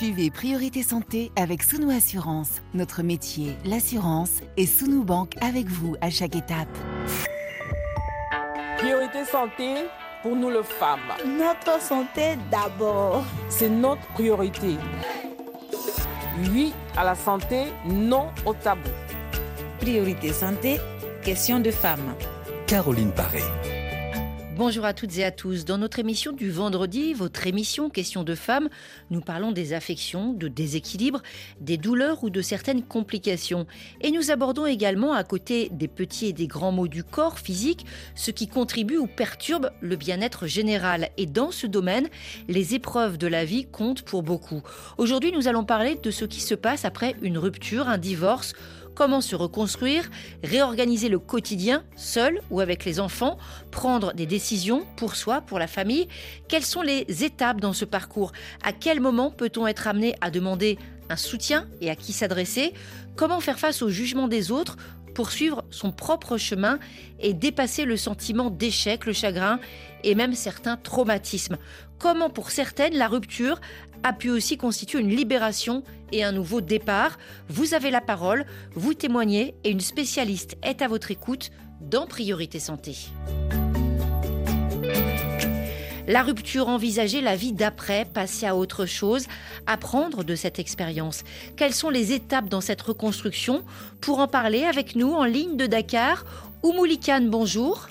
Suivez Priorité Santé avec Sounou Assurance. Notre métier, l'assurance, et Sounou Banque avec vous à chaque étape. Priorité Santé pour nous les femmes. Notre santé d'abord. C'est notre priorité. Oui à la santé, non au tabou. Priorité santé, question de femmes. Caroline Paré. Bonjour à toutes et à tous. Dans notre émission du vendredi, votre émission Question de femmes, nous parlons des affections, de déséquilibres, des douleurs ou de certaines complications. Et nous abordons également, à côté des petits et des grands mots du corps physique, ce qui contribue ou perturbe le bien-être général. Et dans ce domaine, les épreuves de la vie comptent pour beaucoup. Aujourd'hui, nous allons parler de ce qui se passe après une rupture, un divorce comment se reconstruire, réorganiser le quotidien, seul ou avec les enfants, prendre des décisions pour soi, pour la famille. Quelles sont les étapes dans ce parcours? À quel moment peut-on être amené à demander un soutien et à qui s'adresser? Comment faire face au jugement des autres poursuivre son propre chemin et dépasser le sentiment d'échec, le chagrin et même certains traumatismes? Comment pour certaines la rupture a pu aussi constituer une libération et un nouveau départ. Vous avez la parole, vous témoignez et une spécialiste est à votre écoute dans Priorité Santé. La rupture envisager la vie d'après, passer à autre chose, apprendre de cette expérience. Quelles sont les étapes dans cette reconstruction? Pour en parler avec nous en ligne de Dakar, Oumoulikan, bonjour.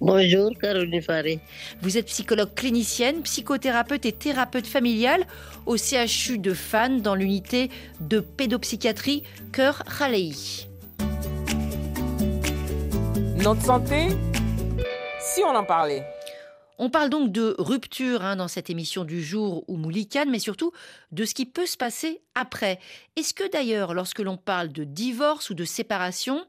Bonjour Caroline Faré. Vous êtes psychologue clinicienne, psychothérapeute et thérapeute familiale au CHU de Fan dans l'unité de pédopsychiatrie Cœur Khalei. Notre santé, si on en parlait. On parle donc de rupture hein, dans cette émission du jour ou Moulikan, mais surtout de ce qui peut se passer après. Est-ce que d'ailleurs, lorsque l'on parle de divorce ou de séparation,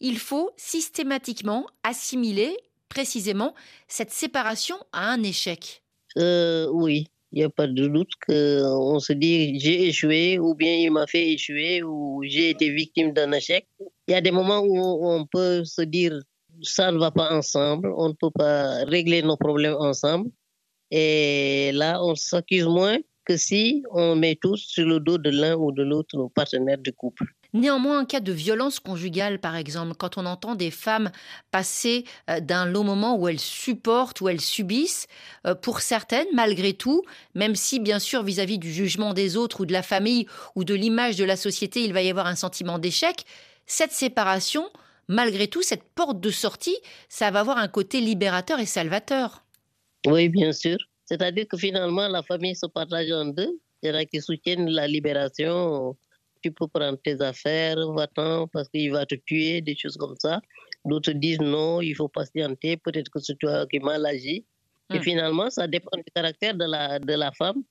il faut systématiquement assimiler précisément cette séparation à un échec? Euh, Oui, il n'y a pas de doute qu'on se dit j'ai échoué ou bien il m'a fait échouer ou j'ai été victime d'un échec. Il y a des moments où on peut se dire ça ne va pas ensemble, on ne peut pas régler nos problèmes ensemble. Et là, on s'accuse moins que si on met tous sur le dos de l'un ou de l'autre nos partenaires de couple. Néanmoins, en cas de violence conjugale, par exemple, quand on entend des femmes passer euh, d'un long moment où elles supportent, où elles subissent, euh, pour certaines, malgré tout, même si, bien sûr, vis-à-vis du jugement des autres ou de la famille ou de l'image de la société, il va y avoir un sentiment d'échec, cette séparation, malgré tout, cette porte de sortie, ça va avoir un côté libérateur et salvateur. Oui, bien sûr. C'est-à-dire que finalement, la famille se partage en deux. Il y en a qui soutiennent la libération. Tu peux prendre tes affaires, va-t'en, parce qu'il va te tuer, des choses comme ça. D'autres disent non, il faut patienter, peut-être que c'est toi qui mal agi. Et hmm. finalement, ça dépend du caractère de la, de la femme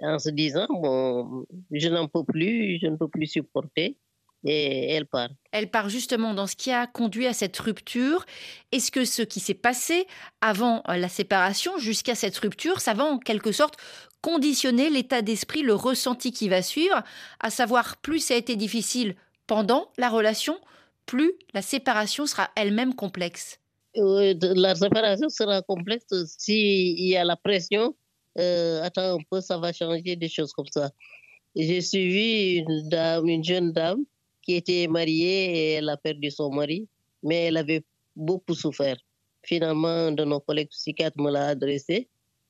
en se disant, bon, je n'en peux plus, je ne peux plus supporter et elle part. Elle part justement dans ce qui a conduit à cette rupture. Est-ce que ce qui s'est passé avant euh, la séparation jusqu'à cette rupture, ça va en quelque sorte conditionner l'état d'esprit, le ressenti qui va suivre, à savoir plus ça a été difficile pendant la relation, plus la séparation sera elle-même complexe? La séparation sera complexe s'il y a la pression. Euh, attends un peu, ça va changer des choses comme ça. J'ai suivi une dame, une jeune dame qui était mariée et elle a perdu son mari, mais elle avait beaucoup souffert. Finalement, de nos collègues psychiatres me l'a adressé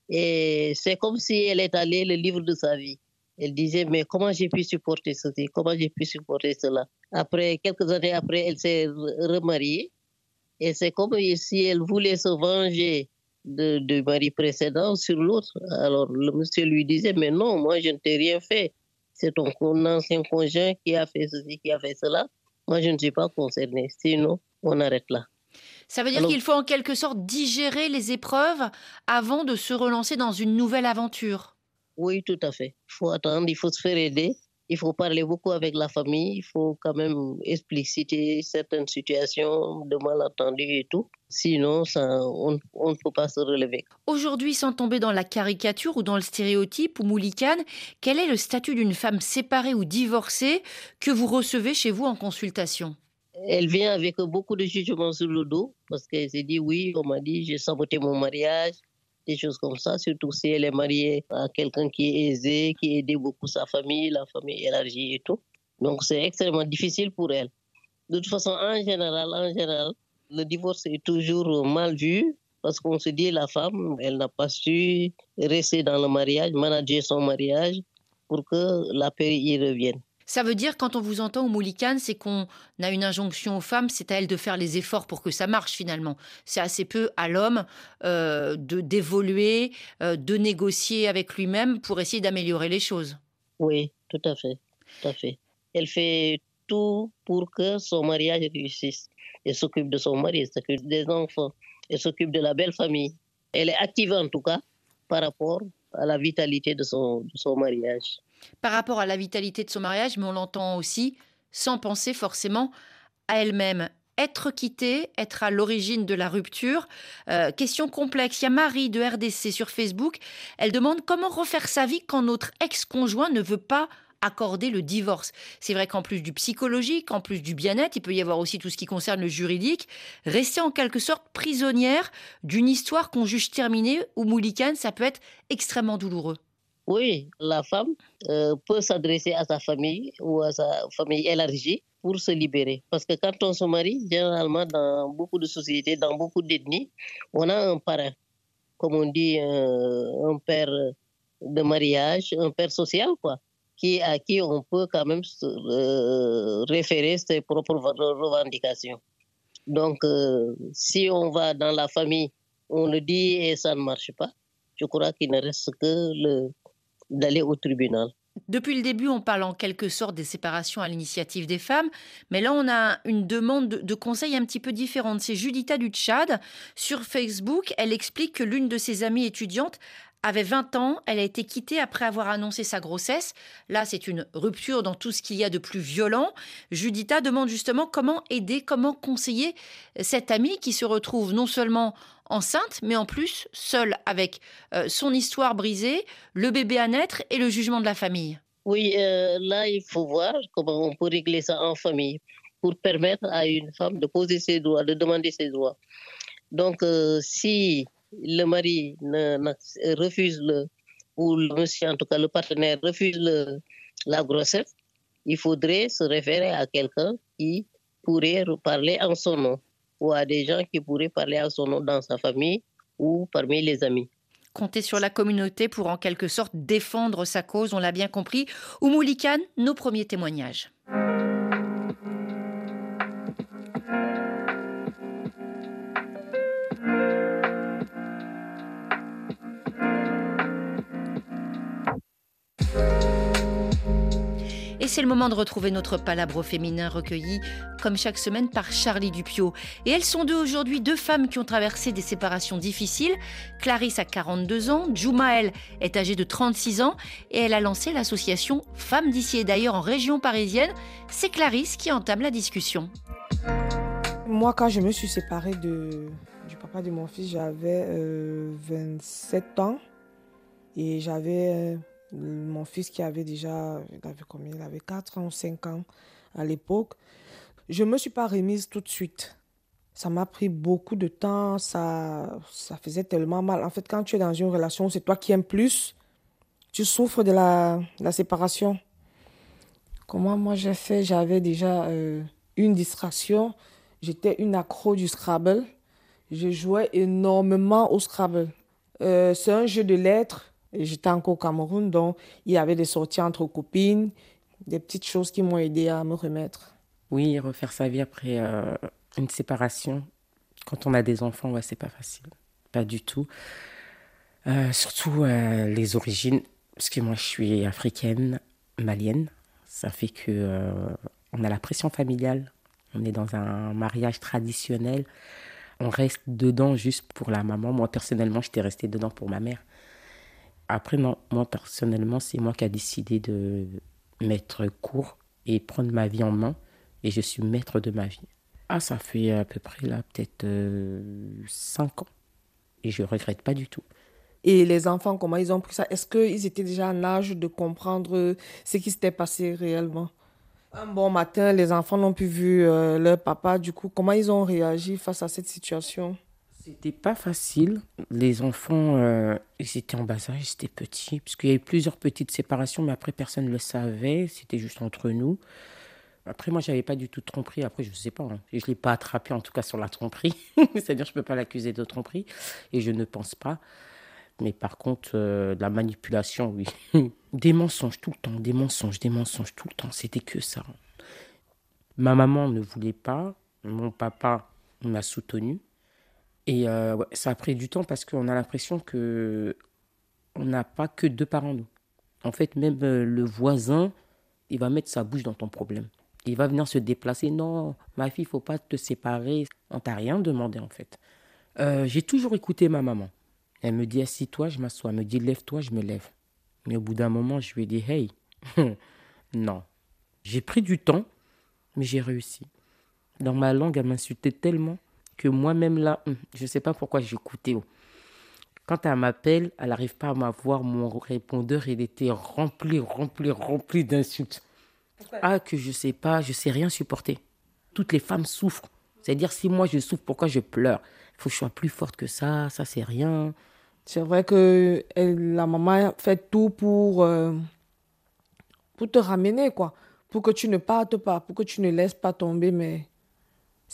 et c'est comme si elle allée le livre de sa vie. Elle disait, mais comment j'ai pu supporter ceci? Comment j'ai pu supporter cela? Après, quelques années après, elle s'est remariée. Et c'est comme si elle voulait se venger du mari précédent sur l'autre. Alors, le monsieur lui disait, mais non, moi, je ne t'ai rien fait c'est ton ancien conjoint qui a fait ceci, qui a fait cela. Moi, je ne suis pas concernée. Sinon, on arrête là. Ça veut dire qu'il faut en quelque sorte digérer les épreuves avant de se relancer dans une nouvelle aventure. Oui, tout à fait. Il faut attendre, il faut se faire aider il faut parler beaucoup avec la famille, il faut quand même expliciter certaines situations de malentendus et tout. Sinon, ça, on, ne peut pas se relever. Aujourd'hui, sans tomber dans la caricature ou dans le stéréotype ou moulicane, quel est le statut d'une femme séparée ou divorcée que vous recevez chez vous en consultation? Elle vient avec beaucoup de jugements sur le dos parce qu'elle s'est dit oui, on m'a dit j'ai saboté mon mariage, des choses comme ça, surtout si elle est mariée à quelqu'un qui est aisé, qui aide beaucoup sa famille, la famille élargie et tout. Donc c'est extrêmement difficile pour elle. De toute façon, en général, en général, le divorce est toujours mal vu parce qu'on se dit la femme, elle n'a pas su rester dans le mariage, manager son mariage pour que la paix y revienne. Ça veut dire, quand on vous entend au Moulican, c'est qu'on a une injonction aux femmes, c'est à elles de faire les efforts pour que ça marche finalement. C'est assez peu à l'homme euh, de d'évoluer, euh, de négocier avec lui-même pour essayer d'améliorer les choses. Oui, tout à fait, tout à fait. Elle fait tout pour que son mariage réussisse. Elle s'occupe de son mari, elle s'occupe des enfants, elle s'occupe de la belle famille. Elle est active en tout cas par rapport à la vitalité de son, de son mariage par rapport à la vitalité de son mariage, mais on l'entend aussi sans penser forcément à elle-même. Être quittée, être à l'origine de la rupture, euh, question complexe. Il y a Marie de RDC sur Facebook. Elle demande comment refaire sa vie quand notre ex-conjoint ne veut pas accorder le divorce. C'est vrai qu'en plus du psychologique, en plus du bien-être, il peut y avoir aussi tout ce qui concerne le juridique. Rester en quelque sorte prisonnière d'une histoire qu'on juge terminée ou moulicane, ça peut être extrêmement douloureux. Oui, la femme euh, peut s'adresser à sa famille ou à sa famille élargie pour se libérer. Parce que quand on se marie, généralement dans beaucoup de sociétés, dans beaucoup d'ethnies, on a un parrain, comme on dit, euh, un père de mariage, un père social, quoi, qui, à qui on peut quand même euh, référer ses propres revendications. Donc, si on va dans la famille, on le dit et ça ne marche pas, je crois qu'il ne reste que le, d'aller au tribunal. Depuis le début, on parle en quelque sorte des séparations à l'initiative des femmes, mais là, on a une demande de conseils un petit peu différente. C'est Judita du Tchad. Sur Facebook, elle explique que l'une de ses amies étudiantes avait 20 ans, elle a été quittée après avoir annoncé sa grossesse. Là, c'est une rupture dans tout ce qu'il y a de plus violent. Judita demande justement comment aider, comment conseiller cette amie qui se retrouve non seulement enceinte, mais en plus seule avec euh, son histoire brisée, le bébé à naître et le jugement de la famille. Oui, euh, là, il faut voir comment on peut régler ça en famille pour permettre à une femme de poser ses droits, de demander ses droits. Donc, euh, si le mari refuse le, ou le monsieur, en tout cas le partenaire, refuse la grossesse, il faudrait se référer à quelqu'un qui pourrait parler en son nom ou à des gens qui pourraient parler en son nom dans sa famille ou parmi les amis compter sur la communauté pour en quelque sorte défendre sa cause, on l'a bien compris. Oumoulikan, nos premiers témoignages. Et c'est le moment de retrouver notre palabre féminin recueilli, comme chaque semaine, par Charlie Dupio. Et elles sont deux aujourd'hui, deux femmes qui ont traversé des séparations difficiles. Clarisse a 42 ans, Juma, elle, est âgée de 36 ans, et elle a lancé l'association Femmes d'ici et d'ailleurs en région parisienne. C'est Clarisse qui entame la discussion. Moi, quand je me suis séparée de, du papa de mon fils, j'avais 27 euh, ans et j'avais euh, mon fils qui avait déjà, il avait combien? Il avait 4 ans, 5 ans à l'époque. Je ne me suis pas remise tout de suite. Ça m'a pris beaucoup de temps, ça, ça faisait tellement mal. En fait, quand tu es dans une relation, c'est toi qui aimes plus. Tu souffres de la, la séparation. Comment moi j'ai fait? J'avais déjà euh, une distraction. J'étais une accro du Scrabble. Je jouais énormément au Scrabble. Euh, c'est un jeu de lettres J'étais encore au Cameroun, donc il y avait des sorties entre copines, des petites choses qui m'ont aidé à me remettre. Oui, refaire sa vie après euh, une séparation, quand on a des enfants, ouais, c'est pas facile. Pas du tout. Euh, surtout euh, les origines, parce que moi je suis africaine, malienne. Ça fait que on a la pression familiale. On est dans un mariage traditionnel. On reste dedans juste pour la maman. Moi personnellement, j'étais restée dedans pour ma mère. Après, non, moi personnellement, c'est moi qui ai décidé de mettre court et prendre ma vie en main. Et je suis maître de ma vie. Ah, ça fait à peu près là, peut-être euh, cinq ans. Et je regrette pas du tout. Et les enfants, comment ils ont pris ça? Est-ce qu'ils étaient déjà en âge de comprendre ce qui s'était passé réellement? Un bon matin, les enfants n'ont plus vu euh, leur papa. Du coup, comment ils ont réagi face à cette situation? C'était pas facile. Les enfants, euh, ils étaient en bas âge, ils étaient petits, puisqu'il y a eu plusieurs petites séparations, mais après personne ne le savait, c'était juste entre nous. Après, moi, j'avais pas du tout de tromperie. Après, je ne sais pas. Hein. Je ne l'ai pas attrapé, en tout cas, sur la tromperie. C'est-à-dire, je ne peux pas l'accuser de tromperie. Et je ne pense pas. Mais par contre, euh, la manipulation, oui. des mensonges tout le temps, des mensonges, des mensonges tout le temps. C'était que ça. Ma maman ne voulait pas. Mon papa m'a soutenu. Et euh, ça a pris du temps parce qu'on a l'impression que on n'a pas que deux parents, nous. En fait, même euh, le voisin, il va mettre sa bouche dans ton problème. Il va venir se déplacer. Non, ma fille, il faut pas te séparer. On t'a rien demandé, en fait. J'ai toujours écouté ma maman. Elle me dit assis-toi, je m'assois. Elle me dit lève-toi, je me lève. Mais au bout d'un moment, je lui ai dit hey, non. J'ai pris du temps, mais j'ai réussi. Dans ma langue, elle m'insultait tellement que moi-même là, hum, je ne sais pas pourquoi j'écoutais. Oh. Quand elle m'appelle, elle n'arrive pas à m'avoir. Mon répondeur, il était rempli, rempli, rempli d'insultes. Ah, que je sais pas, je sais rien supporter. Toutes les femmes souffrent. C'est-à-dire, si moi je souffre, pourquoi je pleure? Il faut que je sois plus forte que ça, ça c'est rien. C'est vrai que la maman fait tout pour, euh, pour te ramener, quoi. Pour que tu ne partes pas, pour que tu ne laisses pas tomber, mais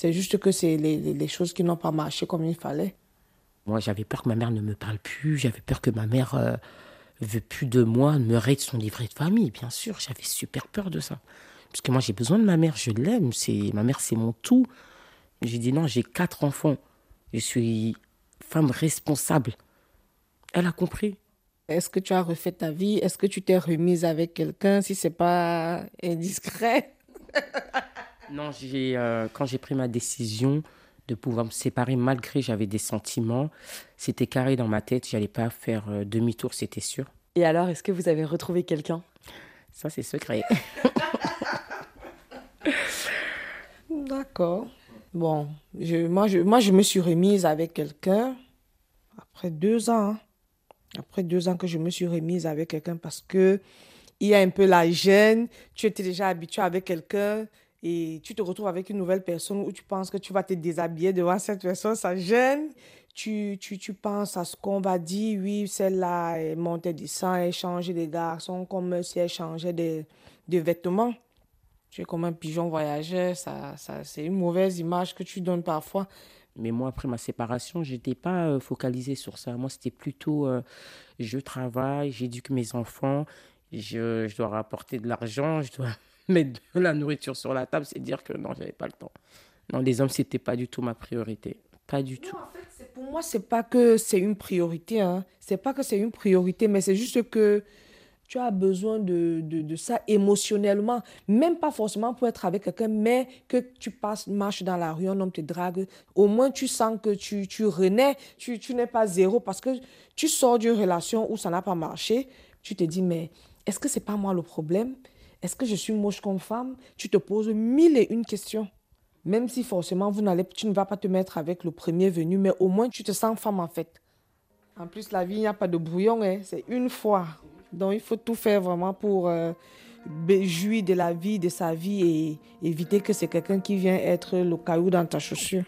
c'est juste que c'est les, les, choses qui n'ont pas marché comme il fallait. Moi, j'avais peur que ma mère ne me parle plus, j'avais peur que ma mère ne euh, veut plus de moi, me raide son livret de famille, bien sûr. J'avais super peur de ça. Parce que moi, j'ai besoin de ma mère, je l'aime, c'est ma mère, c'est mon tout. J'ai dit non, j'ai quatre enfants, je suis femme responsable. Elle a compris. Est-ce que tu as refait ta vie? Est-ce que tu t'es remise avec quelqu'un si c'est pas indiscret? Non, j'ai euh, quand j'ai pris ma décision de pouvoir me séparer malgré j'avais des sentiments, c'était carré dans ma tête, j'allais pas faire euh, demi-tour, c'était sûr. Et alors, est-ce que vous avez retrouvé quelqu'un? Ça c'est secret. D'accord. Bon, je, moi, je, moi, je me suis remise avec quelqu'un après deux ans. Hein après deux ans que je me suis remise avec quelqu'un parce que il y a un peu la gêne, tu étais déjà habitué avec quelqu'un et tu te retrouves avec une nouvelle personne où tu penses que tu vas te déshabiller devant cette personne, ça gêne. Tu, tu, tu penses à ce qu'on va dire, oui, celle-là est montée du sang, elle changeait des garçons comme si elle changeait de, de vêtements. Tu es comme un pigeon voyageur, ça, ça, c'est une mauvaise image que tu donnes parfois. Mais moi, après ma séparation, je n'étais pas euh, focalisée sur ça. Moi, c'était plutôt euh, je travaille, j'éduque mes enfants, je, je, dois rapporter de l'argent, je dois mettre de la nourriture sur la table. C'est dire que non, j'avais pas le temps. Non, les hommes, c'était pas du tout ma priorité. Pas du tout. En fait, pour moi, c'est pas que c'est une priorité. Hein. C'est pas que c'est une priorité, mais c'est juste que tu as besoin de, de, ça émotionnellement, même pas forcément pour être avec quelqu'un, mais que tu passes, marches dans la rue, un homme te drague, au moins tu sens que tu, tu renais, tu, tu n'es pas zéro parce que tu sors d'une relation où ça n'a pas marché, tu te dis, mais est-ce que c'est pas moi le problème? Est-ce que je suis moche comme femme? Tu te poses mille et une questions. Même si forcément vous n'allez, tu ne vas pas te mettre avec le premier venu, mais au moins tu te sens femme en fait. En plus, la vie, il n'y a pas de brouillon, hein. c'est une fois. Donc il faut tout faire vraiment pour euh, jouir de la vie, de sa vie et éviter que c'est quelqu'un qui vient être le caillou dans ta chaussure.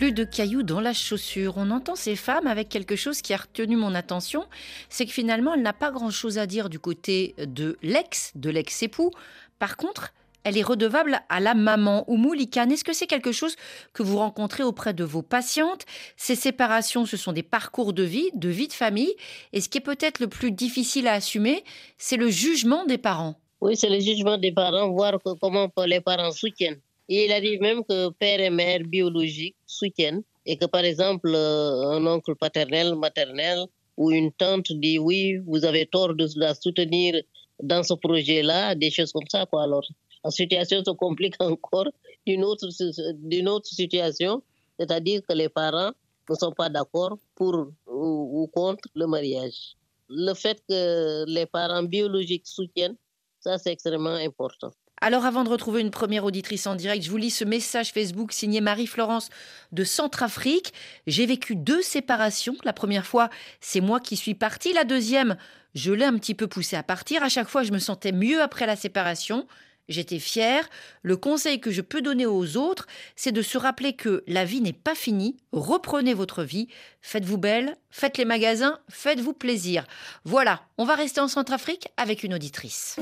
Plus de cailloux dans la chaussure. On entend ces femmes avec quelque chose qui a retenu mon attention, c'est que finalement, elle n'a pas grand-chose à dire du côté de l'ex, de l'ex-époux. Par contre, elle est redevable à la maman. ou Moulikan, est-ce que c'est quelque chose que vous rencontrez auprès de vos patientes? Ces séparations, ce sont des parcours de vie, de vie de famille. Et ce qui est peut-être le plus difficile à assumer, c'est le jugement des parents. Oui, c'est le jugement des parents, voir comment les parents soutiennent. Il arrive même que père et mère biologiques soutiennent et que par exemple euh, un oncle paternel, maternel ou une tante dit oui, vous avez tort de la soutenir dans ce projet-là, des choses comme ça. Quoi. Alors, la situation se complique encore d'une autre, d'une autre situation, c'est-à-dire que les parents ne sont pas d'accord pour ou, contre le mariage. Le fait que les parents biologiques soutiennent, ça c'est extrêmement important. Alors avant de retrouver une première auditrice en direct, je vous lis ce message Facebook signé Marie-Florence de Centrafrique. J'ai vécu deux séparations. La première fois, c'est moi qui suis partie. La deuxième, je l'ai un petit peu poussé à partir. À chaque fois, je me sentais mieux après la séparation. J'étais fière. Le conseil que je peux donner aux autres, c'est de se rappeler que la vie n'est pas finie. Reprenez votre vie. Faites-vous belle, faites les magasins, faites-vous plaisir. Voilà, on va rester en Centrafrique avec une auditrice.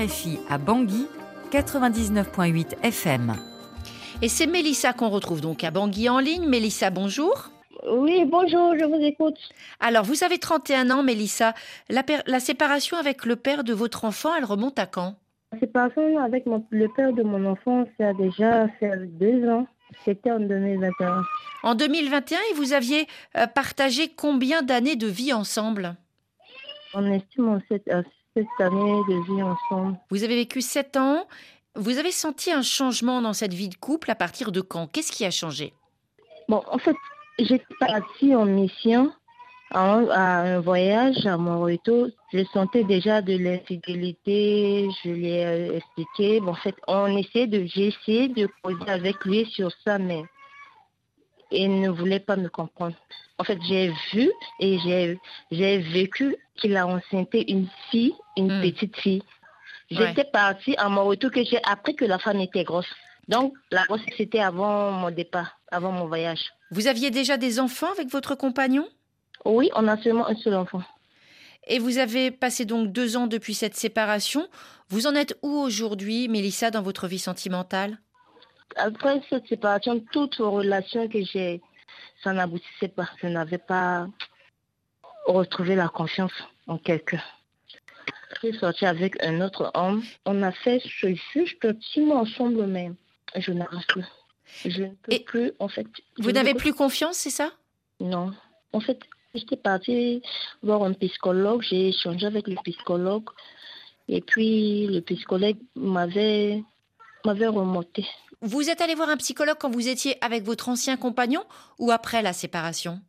RFI à Bangui, 99.8 FM. Et c'est Mélissa qu'on retrouve donc à Bangui en ligne. Mélissa, bonjour. Oui, bonjour, je vous écoute. Alors, vous avez 31 ans, Mélissa. La, la séparation avec le père de votre enfant, elle remonte à quand? La séparation avec le père de mon enfant, ça a déjà fait deux ans. C'était en 2021. En 2021, et vous aviez euh, partagé combien d'années de vie ensemble? On estime cette, cette année de vie ensemble. Vous avez vécu sept ans. Vous avez senti un changement dans cette vie de couple à partir de quand? Qu'est-ce qui a changé? Bon, en fait, j'étais partie en mission à un voyage à Morito. Je sentais déjà de l'infidélité, je l'ai euh, expliqué. Bon, en fait, on de, j'ai essayé de poser avec lui sur ça, mais il ne voulait pas me comprendre. En fait, j'ai vu et j'ai, j'ai vécu qu'il a enceinté une fille, une hmm. petite fille. J'étais partie à mon retour que j'ai appris que la femme était grosse. Donc, la grosse, c'était avant mon départ, avant mon voyage. Vous aviez déjà des enfants avec votre compagnon? Oui, on a seulement un seul enfant. Et vous avez passé donc deux ans depuis cette séparation. Vous en êtes où aujourd'hui, Mélissa, dans votre vie sentimentale? Après cette séparation, toute relation que j'ai, ça n'aboutissait pas. Je n'avais pas retrouvé la confiance en quelqu'un. Je suis sortie avec un autre homme. On a fait ce juste six mois ensemble, mais je n'arrive plus. Je ne peux plus, en fait. Vous n'avez plus confiance, c'est ça? Non. En fait, j'étais partie voir un psychologue. J'ai échangé avec le psychologue. Et puis, le psychologue m'avait m'avait remonté. Vous êtes allé voir un psychologue quand vous étiez avec votre ancien compagnon ou après la séparation?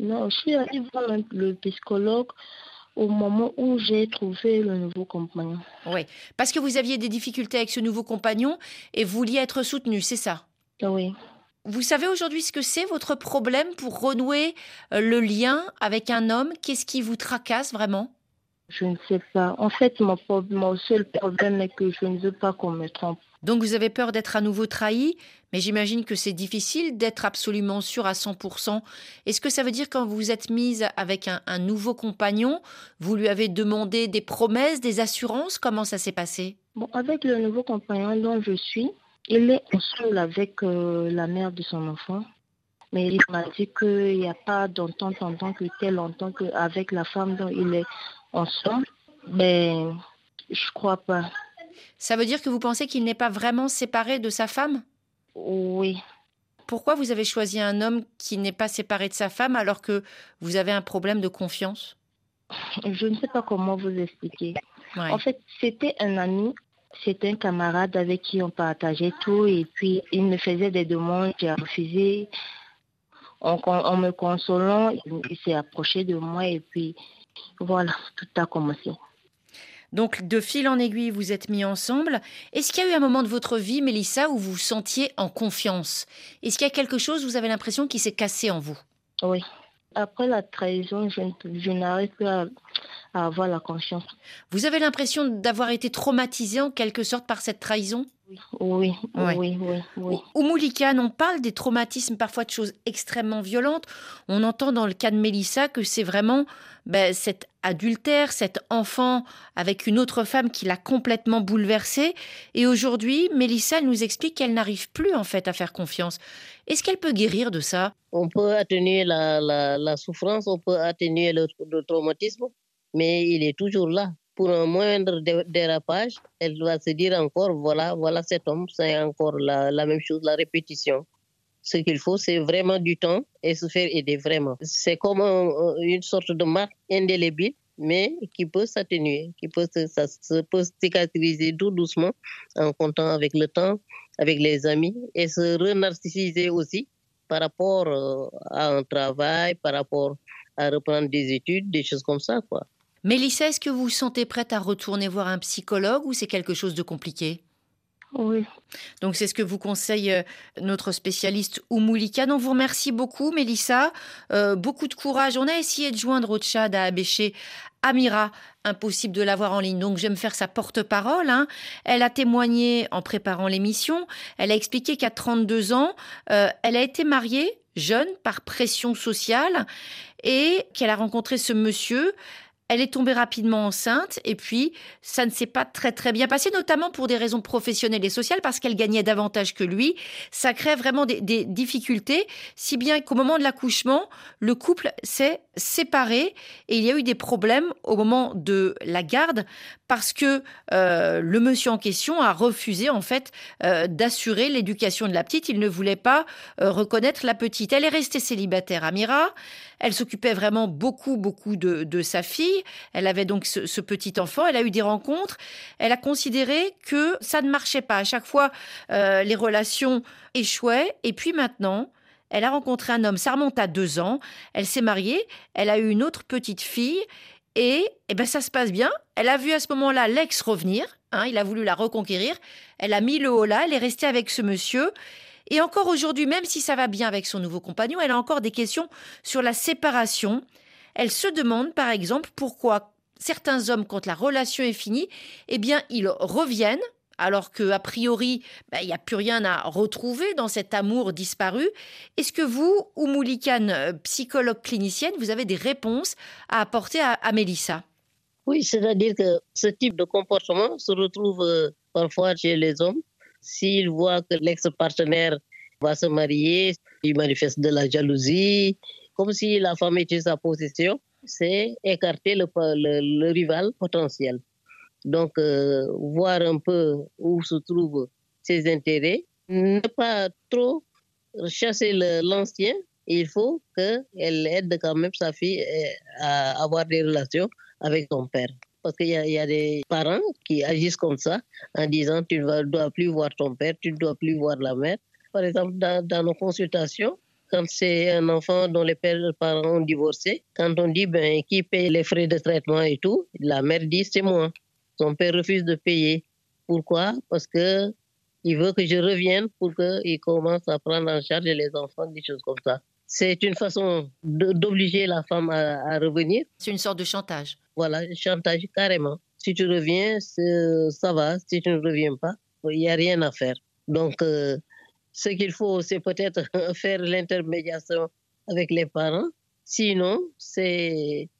Non, je suis allée voir le psychologue au moment où j'ai trouvé le nouveau compagnon. Oui, parce que vous aviez des difficultés avec ce nouveau compagnon et vous vouliez être soutenu, c'est ça? Oui. Vous savez aujourd'hui ce que c'est votre problème pour renouer euh, le lien avec un homme? Qu'est-ce qui vous tracasse vraiment? Je ne sais pas. En fait, mon, mon seul problème est que je ne veux pas qu'on me trompe. Donc vous avez peur d'être à nouveau trahi, mais j'imagine que c'est difficile d'être absolument sûr à 100%. Est-ce que ça veut dire quand vous vous êtes mise avec un, nouveau compagnon, vous lui avez demandé des promesses, des assurances? Comment ça s'est passé? Avec le nouveau compagnon dont je suis, il est seul avec euh, la mère de son enfant. Mais il m'a dit qu'il n'y a pas d'entente en tant que tel, en tant qu'avec la femme dont il est ensemble. Mais je crois pas. Ça veut dire que vous pensez qu'il n'est pas vraiment séparé de sa femme? Oui. Pourquoi vous avez choisi un homme qui n'est pas séparé de sa femme alors que vous avez un problème de confiance? Je ne sais pas comment vous expliquer. En fait, c'était un ami, c'était un camarade avec qui on partageait tout et puis il me faisait des demandes, j'ai refusé. En, en, me consolant, il s'est approché de moi et puis voilà, tout a commencé. Donc, de fil en aiguille, vous êtes mis ensemble. Est-ce qu'il y a eu un moment de votre vie, Mélissa, où vous vous sentiez en confiance? Est-ce qu'il y a quelque chose, vous avez l'impression, qui s'est cassé en vous? Oui. Après la trahison, je, n'arrive plus à, avoir la confiance. Vous avez l'impression d'avoir été traumatisé en quelque sorte par cette trahison? Oui, oui, oui, oui. Au Moulikan, on parle des traumatismes, parfois de choses extrêmement violentes. On entend dans le cas de Mélissa que c'est vraiment ben, cet adultère, cet enfant avec une autre femme qui l'a complètement bouleversée. Et aujourd'hui, Mélissa nous explique qu'elle n'arrive plus en fait à faire confiance. Est-ce qu'elle peut guérir de ça? On peut atténuer la, la, souffrance, on peut atténuer le traumatisme, mais il est toujours là pour un moindre dérapage, elle doit se dire encore, voilà, voilà cet homme, c'est encore la, même chose, la répétition. Ce qu'il faut, c'est vraiment du temps et se faire aider vraiment. C'est comme une sorte de marque indélébile, mais qui peut s'atténuer, qui peut, se peut cicatriser tout doucement en comptant avec le temps, avec les amis et se renarcissiser aussi par rapport euh, à un travail, par rapport à reprendre des études, des choses comme ça, quoi. Mélissa, est-ce que vous vous sentez prête à retourner voir un psychologue ou c'est quelque chose de compliqué? Oui. Donc c'est ce que vous conseille euh, notre spécialiste Oumoulikan. On vous remercie beaucoup, Mélissa. Euh, beaucoup de courage. On a essayé de joindre au Tchad à Abéché Amira, impossible de l'avoir en ligne, donc je vais me faire sa porte-parole. Hein. Elle a témoigné en préparant l'émission. Elle a expliqué qu'à 32 ans, euh, elle a été mariée jeune par pression sociale et qu'elle a rencontré ce monsieur. Elle est tombée rapidement enceinte et puis ça ne s'est pas très très bien passé, notamment pour des raisons professionnelles et sociales, parce qu'elle gagnait davantage que lui. Ça crée vraiment des, difficultés, si bien qu'au moment de l'accouchement, le couple s'est séparé et il y a eu des problèmes au moment de la garde parce que euh, le monsieur en question a refusé en fait euh, d'assurer l'éducation de la petite. Il ne voulait pas euh, reconnaître la petite. Elle est restée célibataire, Amira. Elle s'occupait vraiment beaucoup, beaucoup de, de, sa fille. Elle avait donc ce, petit enfant. Elle a eu des rencontres. Elle a considéré que ça ne marchait pas. À chaque fois, les relations échouaient. Et puis maintenant, elle a rencontré un homme, ça remonte à deux ans. Elle s'est mariée, elle a eu une autre petite fille et, eh ben ça se passe bien. Elle a vu à ce moment-là l'ex revenir. Hein, il a voulu la reconquérir. Elle a mis le haut là. Elle est restée avec ce monsieur. Et encore aujourd'hui, même si ça va bien avec son nouveau compagnon, elle a encore des questions sur la séparation. Elle se demande, par exemple, pourquoi certains hommes, quand la relation est finie, eh bien, ils reviennent alors que a priori, ben, il n'y a plus rien à retrouver dans cet amour disparu. Est-ce que vous, Oumoulikan, euh, psychologue clinicienne, vous avez des réponses à apporter à, Mélissa? Oui, c'est-à-dire que ce type de comportement se retrouve euh, parfois chez les hommes. S'ils voient que l'ex-partenaire va se marier, il manifeste de la jalousie, comme si la femme était sa possession, c'est écarter le, rival potentiel. Donc, euh, voir un peu où se trouvent ses intérêts, ne pas trop chasser l'ancien. Il faut qu'elle aide quand même sa fille à avoir des relations avec son père. Parce qu'il y, a des parents qui agissent comme ça en disant tu ne dois plus voir ton père, tu ne dois plus voir la mère. Par exemple, dans, nos consultations, quand c'est un enfant dont les parents ont divorcé, quand on dit ben, qui paye les frais de traitement et tout, la mère dit c'est moi. Son père refuse de payer. Pourquoi? Parce que il veut que je revienne pour qu'il commence à prendre en charge les enfants, des choses comme ça. C'est une façon d'obliger la femme à revenir. C'est une sorte de chantage. Voilà, chantage carrément. Si tu reviens, ça va. Si tu ne reviens pas, il n'y a rien à faire. Donc, euh, ce qu'il faut, c'est peut-être faire l'intermédiation avec les parents. Sinon, c'est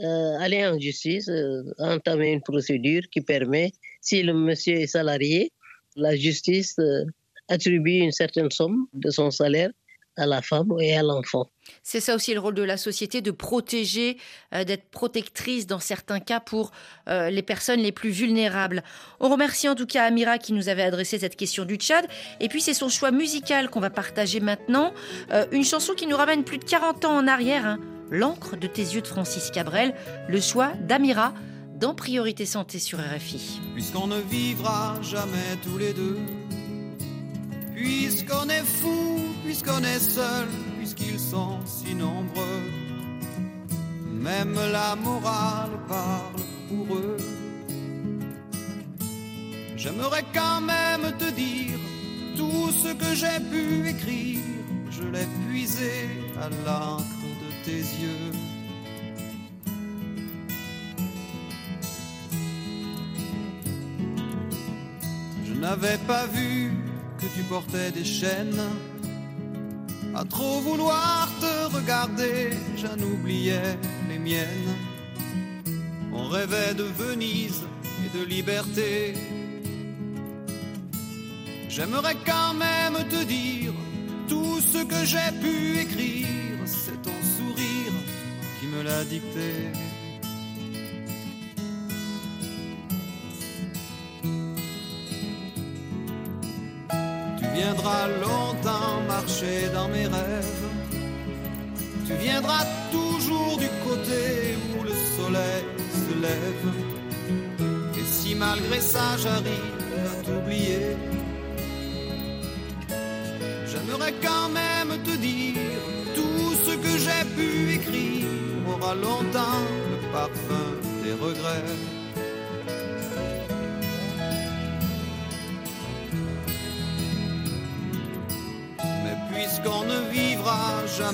euh, aller en justice, euh, entamer une procédure qui permet, si le monsieur est salarié, la justice euh, attribue une certaine somme de son salaire à la femme et à l'enfant. C'est ça aussi le rôle de la société, de protéger, euh, d'être protectrice dans certains cas pour euh, les personnes les plus vulnérables. On remercie en tout cas Amira qui nous avait adressé cette question du Tchad. Et puis c'est son choix musical qu'on va partager maintenant. Euh, une chanson qui nous ramène plus de 40 ans en arrière. Hein. L'encre de tes yeux de Francis Cabrel. Le choix d'Amira dans Priorité Santé sur RFI. Puisqu'on ne vivra jamais tous les deux Puisqu'on est fou, puisqu'on est seul, puisqu'ils sont si nombreux, même la morale parle pour eux. J'aimerais quand même te dire tout ce que j'ai pu écrire, je l'ai puisé à l'encre de tes yeux. Je n'avais pas vu que tu portais des chaînes. À trop vouloir te regarder, j'en oubliais les miennes. On rêvait de Venise et de liberté. J'aimerais quand même te dire tout ce que j'ai pu écrire, c'est ton sourire qui me l'a dicté. Longtemps marcher dans mes rêves. Tu viendras toujours du côté où le soleil se lève. Et si malgré ça j'arrive à t'oublier, J'aimerais quand même te dire tout ce que j'ai pu écrire aura longtemps le parfum des regrets.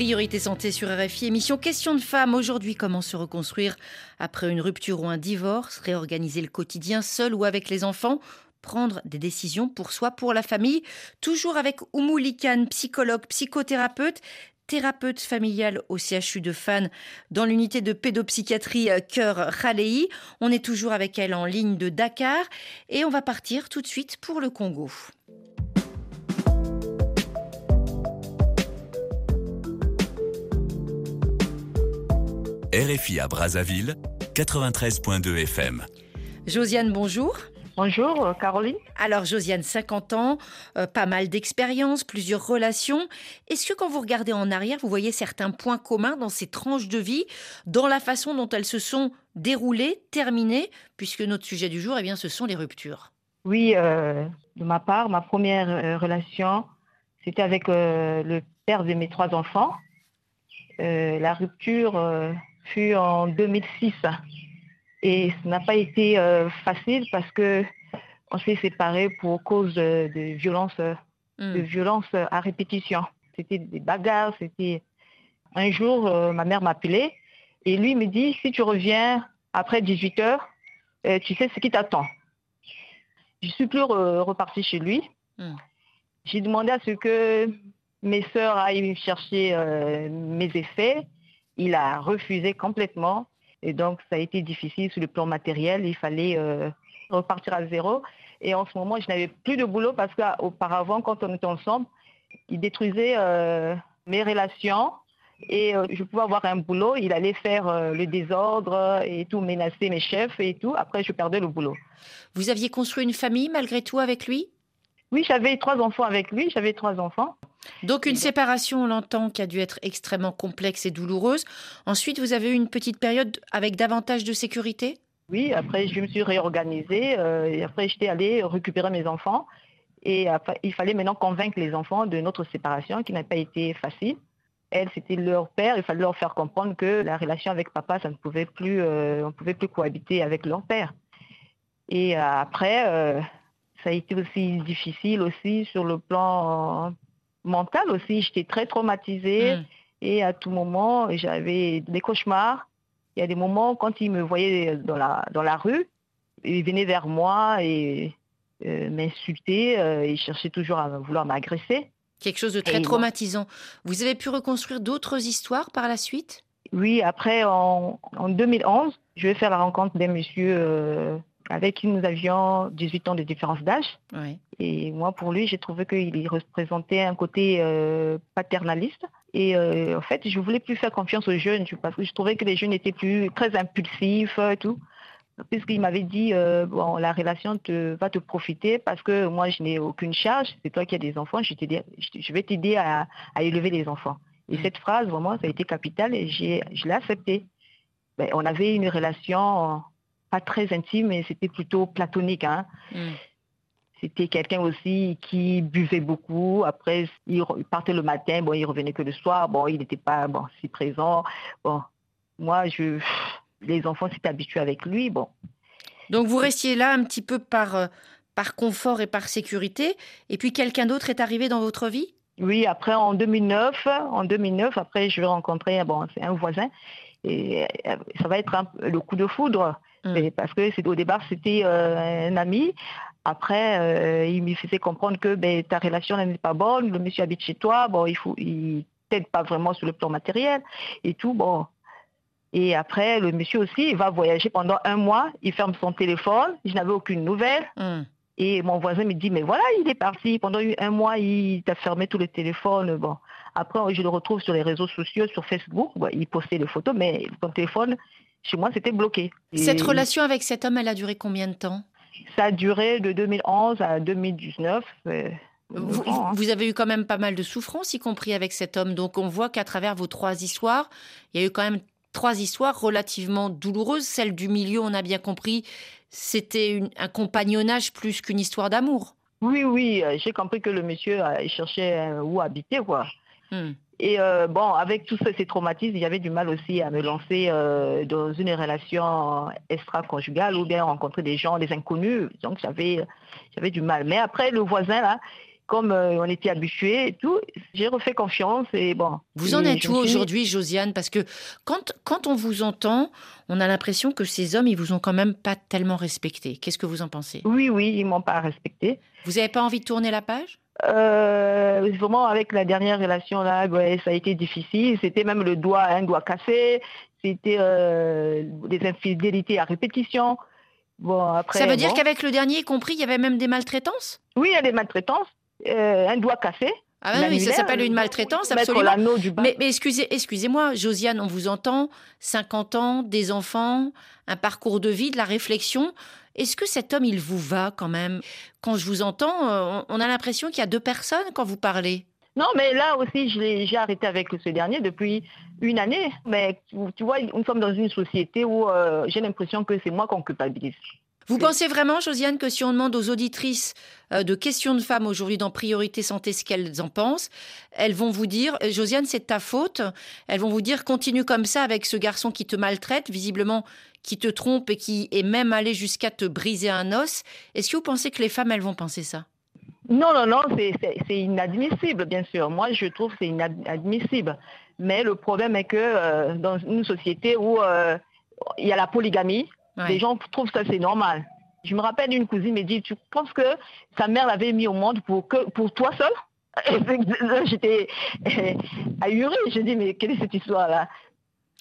Priorité santé sur RFI, émission Question de femmes. Aujourd'hui, comment se reconstruire après une rupture ou un divorce, réorganiser le quotidien seul ou avec les enfants, prendre des décisions pour soi, pour la famille? Toujours avec Oumou Likan, psychologue, psychothérapeute, thérapeute familiale au CHU de Fan dans l'unité de pédopsychiatrie Cœur Khalei. On est toujours avec elle en ligne de Dakar et on va partir tout de suite pour le Congo. RFI à Brazzaville, 93.2 FM. Josiane, bonjour. Bonjour euh, Caroline. Alors Josiane, 50 ans, euh, pas mal d'expérience, plusieurs relations. Est-ce que quand vous regardez en arrière, vous voyez certains points communs dans ces tranches de vie, dans la façon dont elles se sont déroulées, terminées, puisque notre sujet du jour, eh bien, ce sont les ruptures? Oui, euh, de ma part, ma première euh, relation, c'était avec euh, le père de mes trois enfants. Euh, la rupture fut en 2006. Et ce n'a pas été euh, facile parce que on s'est séparés pour cause de, de violences, Hmm. de violences à répétition. C'était des bagarres, c'était... Un jour, euh, ma mère m'appelait et lui me dit, si tu reviens après 18 heures, euh, tu sais ce qui t'attend. Je suis plus re- repartie chez lui. Hmm. J'ai demandé à ce que mes sœurs aillent chercher euh, mes effets. Il a refusé complètement. Et donc, ça a été difficile sur le plan matériel. Il fallait euh, repartir à zéro. Et en ce moment, je n'avais plus de boulot parce qu'auparavant, quand on était ensemble, il détruisait euh, mes relations. Et euh, je pouvais avoir un boulot. Il allait faire le désordre et tout, menacer mes chefs et tout. Après, je perdais le boulot. Vous aviez construit une famille malgré tout avec lui? Oui, j'avais trois enfants avec lui. J'avais trois enfants. Donc une séparation, on l'entend, qui a dû être extrêmement complexe et douloureuse. Ensuite, vous avez eu une petite période avec davantage de sécurité? Oui, après, je me suis réorganisée. euh, et après, j'étais allée récupérer mes enfants. Et après, il fallait maintenant convaincre les enfants de notre séparation, qui n'a pas été facile. Elle, c'était leur père. Il fallait leur faire comprendre que la relation avec papa, ça ne pouvait plus, euh, on ne pouvait plus cohabiter avec leur père. Et euh, après, euh, ça a été aussi difficile aussi sur le plan euh, mental aussi. J'étais très traumatisée. Hmm. Et à tout moment, j'avais des cauchemars. Il y a des moments, quand il me voyait dans la, dans la rue, il venait vers moi et euh, m'insultait. euh, il cherchait toujours à vouloir m'agresser. Quelque chose de Et très moi- traumatisant. Vous avez pu reconstruire d'autres histoires par la suite? Oui, après, en, en 2011, je vais faire la rencontre d'un monsieur euh, avec qui nous avions 18 ans de différence d'âge. Oui. Et moi, pour lui, j'ai trouvé qu'il représentait un côté euh, paternaliste. Et euh, en fait, je voulais plus faire confiance aux jeunes parce que je trouvais que les jeunes étaient plus très impulsifs et tout. Puisqu'il m'avait dit, euh, bon, la relation te, va te profiter parce que moi, je n'ai aucune charge. C'est toi qui as des enfants. Je, vais t'aider à, à élever les enfants. Et cette phrase, vraiment, ça a été capital et je l'ai accepté. Ben, on avait une relation euh, pas très intime, mais c'était plutôt platonique. Hein. Hmm. C'était quelqu'un aussi qui buvait beaucoup. Après, il partait le matin, bon, il revenait que le soir. Bon, il n'était pas bon, si présent. Bon, moi, je, les enfants s'étaient habitués avec lui. Bon, Donc vous restiez là un petit peu par, euh, par confort et par sécurité. Et puis quelqu'un d'autre est arrivé dans votre vie? Oui. Après, en 2009, en 2009, après, je vais rencontrer, bon, c'est un voisin. Et euh, ça va être un- le coup de foudre. Mais parce que au départ, c'était euh, un ami. Après, euh, il me faisait comprendre que ben, ta relation n'est pas bonne, le monsieur habite chez toi, bon, il faut, il t'aide pas vraiment sur le plan matériel et tout, bon. Et après, le monsieur aussi, il va voyager pendant un mois, il ferme son téléphone, je n'avais aucune nouvelle. Hmm. Et mon voisin me dit, mais voilà, il est parti. Pendant un mois, il a fermé tous les téléphones. Bon. Après, je le retrouve sur les réseaux sociaux, sur Facebook. il postait les photos, mais son téléphone, chez moi, c'était bloqué. Cette relation avec cet homme, elle a duré combien de temps? Ça a duré de 2011 à 2019. Vous, hein. vous, avez eu quand même pas mal de souffrances, y compris avec cet homme. Donc on voit qu'à travers vos trois histoires, il y a eu quand même trois histoires relativement douloureuses. Celle du milieu, on a bien compris, c'était un compagnonnage plus qu'une histoire d'amour. Oui, oui, euh, j'ai compris que le monsieur euh, cherchait euh, où habiter, quoi. Hmm. Et bon, avec tous ces traumatismes, il y avait du mal aussi à me lancer dans une relation extra-conjugale ou bien rencontrer des gens, des inconnus. Donc j'avais, j'avais du mal. Mais après, le voisin, là, comme euh, on était habitué et tout, j'ai refait confiance et bon. Vous en êtes où aujourd'hui, Josiane? Parce que quand, quand on vous entend, on a l'impression que ces hommes, ils vous ont quand même pas tellement respecté. Qu'est-ce que vous en pensez? Oui, oui, ils m'ont pas respecté. Vous n'avez pas envie de tourner la page? Euh, vraiment avec la dernière relation là, ça a été difficile. C'était même le doigt, un doigt cassé. C'était euh, des infidélités à répétition. Bon, après, ça veut dire qu'avec le dernier compris, il y avait même des maltraitances? Oui, il y a des maltraitances. Euh, un doigt cassé. Ah oui, ça s'appelle une maltraitance, absolument. Mais, mais excusez, excusez-moi, Josiane, on vous entend, 50 ans, des enfants, un parcours de vie, de la réflexion. Est-ce que cet homme, il vous va quand même? Quand je vous entends, euh, on a l'impression qu'il y a deux personnes quand vous parlez. Non, mais là aussi, j'ai arrêté avec ce dernier depuis une année. Mais tu vois, nous sommes dans une société où euh, j'ai l'impression que c'est moi qu'on culpabilise. Vous pensez vraiment, Josiane, que si on demande aux auditrices euh, de questions de femmes aujourd'hui dans Priorité Santé ce qu'elles en pensent, elles vont vous dire, Josiane, c'est ta faute. Elles vont vous dire, continue comme ça avec ce garçon qui te maltraite, visiblement qui te trompe et qui est même allé jusqu'à te briser un os. Est-ce que vous pensez que les femmes, elles vont penser ça? Non, non, non, c'est inadmissible, bien sûr. Moi, je trouve que c'est inadmissible. Mais le problème est que euh, dans une société où il y a la polygamie, les gens trouvent ça c'est normal. Je me rappelle d'une cousine me dit, tu penses que sa mère l'avait mis au monde pour, que, pour toi seul J'étais ahurie. Je dis, mais quelle est cette histoire-là?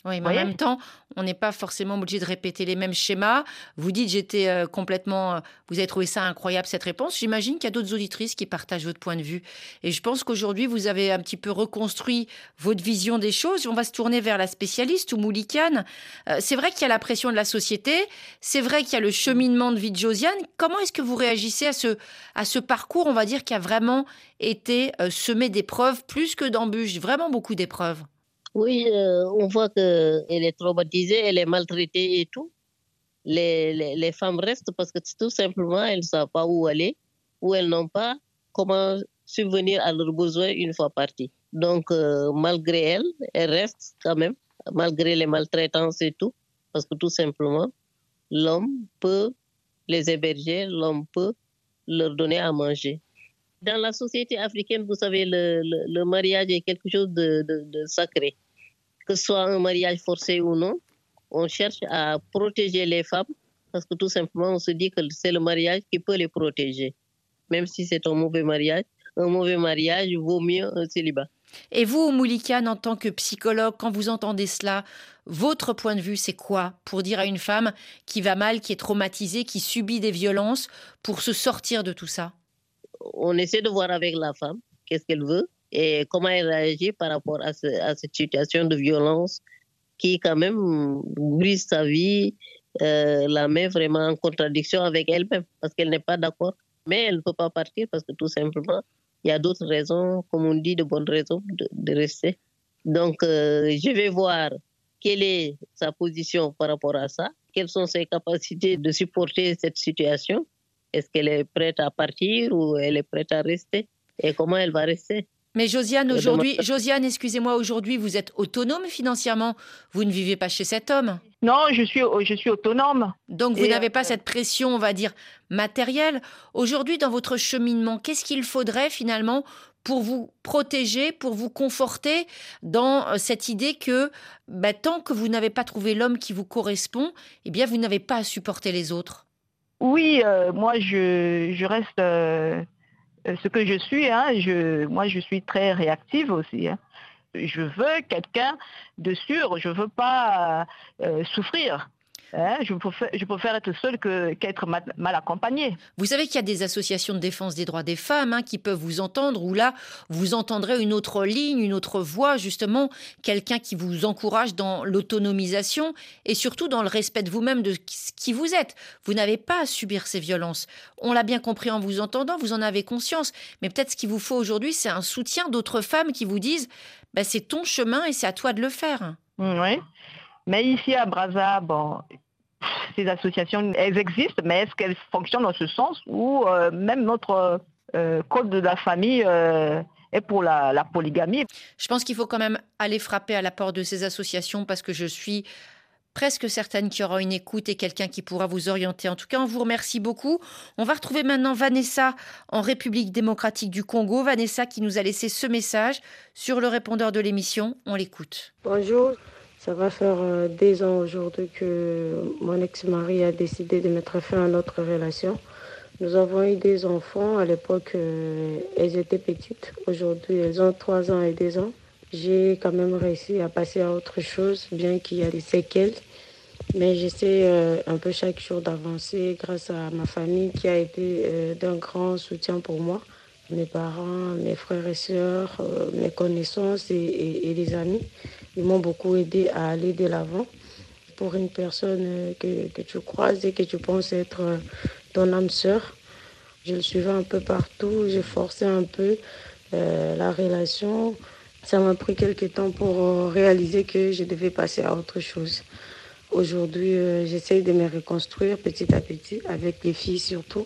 Oui, mais en même temps, on n'est pas forcément obligé de répéter les mêmes schémas. Vous dites, j'étais euh, complètement. Euh, vous avez trouvé ça incroyable, cette réponse. J'imagine qu'il y a d'autres auditrices qui partagent votre point de vue. Et je pense qu'aujourd'hui, vous avez un petit peu reconstruit votre vision des choses. On va se tourner vers la spécialiste ou Moulikane. Euh, c'est vrai qu'il y a la pression de la société. C'est vrai qu'il y a le cheminement de vie de Josiane. Comment est-ce que vous réagissez à ce, à ce parcours, on va dire, qui a vraiment été semé d'épreuves, plus que d'embûches, vraiment beaucoup d'épreuves oui, euh, on voit qu'elle est traumatisée, elle est maltraitée et tout. Les, les, femmes restent parce que tout simplement, elles ne savent pas où aller, ou elles n'ont pas comment subvenir à leurs besoins une fois parties. Donc, euh, malgré elles, elles restent quand même, malgré les maltraitances et tout, parce que tout simplement, l'homme peut les héberger, l'homme peut leur donner à manger. Dans la société africaine, vous savez, le, le, mariage est quelque chose de, de, sacré. Que ce soit un mariage forcé ou non, on cherche à protéger les femmes parce que tout simplement, on se dit que c'est le mariage qui peut les protéger. Même si c'est un mauvais mariage, un mauvais mariage vaut mieux un célibat. Et vous, Moulikan, en tant que psychologue, quand vous entendez cela, votre point de vue, c'est quoi pour dire à une femme qui va mal, qui est traumatisée, qui subit des violences, pour se sortir de tout ça? On essaie de voir avec la femme qu'est-ce qu'elle veut et comment elle réagit par rapport à, cette situation de violence qui quand même brise sa vie, euh, la met vraiment en contradiction avec elle-même parce qu'elle n'est pas d'accord. Mais elle ne peut pas partir parce que tout simplement, il y a d'autres raisons, comme on dit, de bonnes raisons de, rester. Donc, euh, je vais voir quelle est sa position par rapport à ça, quelles sont ses capacités de supporter cette situation est-ce qu'elle est prête à partir ou elle est prête à rester? Et comment elle va rester? Mais Josiane, aujourd'hui, Josiane, excusez-moi, aujourd'hui, vous êtes autonome financièrement. Vous ne vivez pas chez cet homme. Non, je suis, je suis autonome. Donc vous n'avez pas euh, cette pression, on va dire, matérielle. Aujourd'hui, dans votre cheminement, qu'est-ce qu'il faudrait finalement pour vous protéger, pour vous conforter dans euh, cette idée que bah, tant que vous n'avez pas trouvé l'homme qui vous correspond, eh bien, vous n'avez pas à supporter les autres? Oui, euh, moi je, reste euh, ce que je suis. Hein, moi je suis très réactive aussi. Hein. Je veux quelqu'un de sûr, je ne veux pas euh, souffrir. Hein, je, préfère, je, préfère, être seule qu'être mal, mal, accompagnée. Vous savez qu'il y a des associations de défense des droits des femmes hein, qui peuvent vous entendre, ou là, vous entendrez une autre ligne, une autre voix, justement, quelqu'un qui vous encourage dans l'autonomisation et surtout dans le respect de vous-même, de qui vous êtes. Vous n'avez pas à subir ces violences. On l'a bien compris en vous entendant, vous en avez conscience. Mais peut-être ce qu'il vous faut aujourd'hui, c'est un soutien d'autres femmes qui vous disent bah, c'est ton chemin et c'est à toi de le faire. Oui. Mais ici à Brazza, bon, ces associations, elles existent, mais est-ce qu'elles fonctionnent dans ce sens ou euh, même notre euh, code de la famille euh, est pour la, la polygamie? Je pense qu'il faut quand même aller frapper à la porte de ces associations parce que je suis presque certaine qu'il y aura une écoute et quelqu'un qui pourra vous orienter. En tout cas, on vous remercie beaucoup. On va retrouver maintenant Vanessa en République démocratique du Congo. Vanessa qui nous a laissé ce message sur le répondeur de l'émission. On l'écoute. Bonjour, ça va faire euh, des ans aujourd'hui que mon ex-mari a décidé de mettre fin à notre relation. Nous avons eu des enfants. À l'époque, euh, elles étaient petites. Aujourd'hui, elles ont 3 ans et 2 ans. J'ai quand même réussi à passer à autre chose, bien qu'il y ait des séquelles. Mais j'essaie euh, un peu chaque jour d'avancer grâce à ma famille qui a été d'un grand soutien pour moi. Mes parents, mes frères et sœurs, mes connaissances et, les amis. Ils m'ont beaucoup aidé à aller de l'avant. Pour une personne que, que, tu croises et que tu penses être euh, ton âme sœur, je le suivais un peu partout, j'ai forcé un peu euh, la relation. Ça m'a pris quelques temps pour euh, réaliser que je devais passer à autre chose. Aujourd'hui, euh, j'essaye de me reconstruire petit à petit, avec les filles surtout.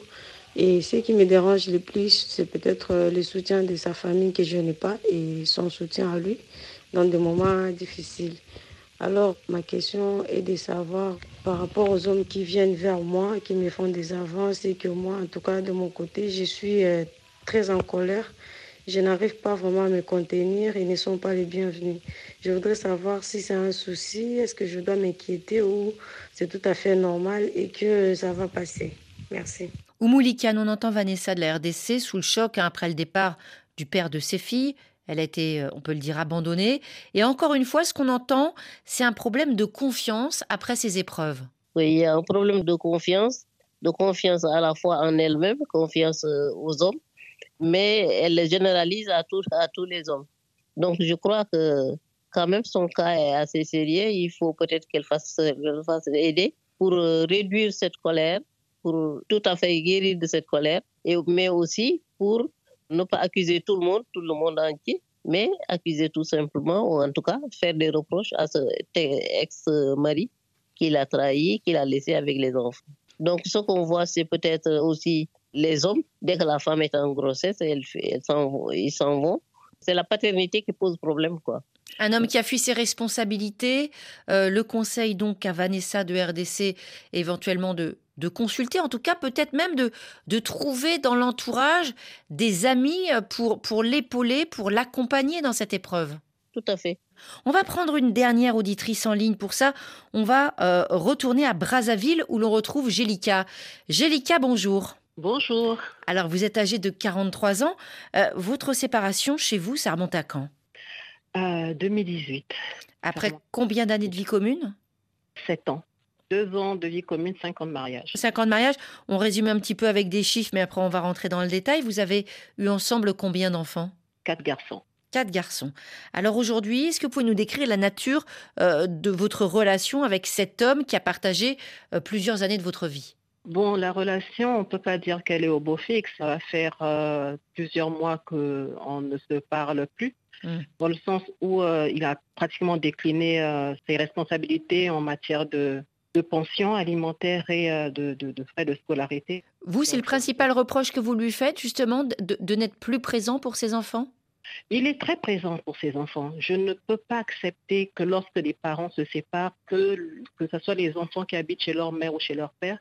Et ce qui me dérange le plus, c'est peut-être le soutien de sa famille que je n'ai pas et son soutien à lui dans des moments difficiles. Alors, ma question est de savoir par rapport aux hommes qui viennent vers moi, qui me font des avances et que moi, en tout cas de mon côté, je suis euh, très en colère. Je n'arrive pas vraiment à me contenir et ne sont pas les bienvenus. Je voudrais savoir si c'est un souci, est-ce que je dois m'inquiéter ou c'est tout à fait normal et que ça va passer. Merci. Oumoulikan, on entend Vanessa de la RDC sous le choc hein, après le départ du père de ses filles. Elle a été, euh, on peut le dire, abandonnée. Et encore une fois, ce qu'on entend, c'est un problème de confiance après ces épreuves. Oui, il y a un problème de confiance, de confiance à la fois en elle-même, confiance euh, aux hommes, mais elle le généralise à tous, à tous les hommes. Donc je crois que quand même son cas est assez sérieux. Il faut peut-être qu'elle fasse, fasse aider pour euh, réduire cette colère, pour tout à fait guérir de cette colère, et, mais aussi pour ne pas accuser tout le monde, tout le monde entier, mais accuser tout simplement, ou en tout cas faire des reproches à ce ex-mari qui l'a trahi, qui l'a laissé avec les enfants. Donc ce qu'on voit, c'est peut-être aussi les hommes, dès que la femme est en grossesse, ils s'en vont. C'est la paternité qui pose problème, quoi. Un homme qui a fui ses responsabilités, euh, le conseil donc à Vanessa de RDC éventuellement de de consulter, en tout cas peut-être même de, de trouver dans l'entourage des amis pour, pour l'épauler, pour l'accompagner dans cette épreuve. Tout à fait. On va prendre une dernière auditrice en ligne. Pour ça, on va euh, retourner à Brazzaville où l'on retrouve Gélika. Gélika, bonjour. Bonjour. Alors, vous êtes âgée de 43 ans. Euh, votre séparation chez vous, ça remonte à quand? 2018. Après combien d'années de vie commune? Sept ans deux ans de vie commune, cinq ans de mariage. Cinq ans de mariage, on résume un petit peu avec des chiffres, mais après on va rentrer dans le détail. Vous avez eu ensemble combien d'enfants? Quatre garçons. Quatre garçons. Alors aujourd'hui, est-ce que vous pouvez nous décrire la nature euh, de votre relation avec cet homme qui a partagé euh, plusieurs années de votre vie? Bon, la relation, on ne peut pas dire qu'elle est au beau fixe. Ça va faire euh, plusieurs mois qu'on ne se parle plus, mmh. dans le sens où il a pratiquement décliné ses responsabilités en matière de, de pension alimentaire et euh, de, frais de scolarité. Vous, c'est le principal reproche que vous lui faites, justement, de, n'être plus présent pour ses enfants? Il est très présent pour ses enfants. Je ne peux pas accepter que lorsque les parents se séparent, que, que ce soit les enfants qui habitent chez leur mère ou chez leur père,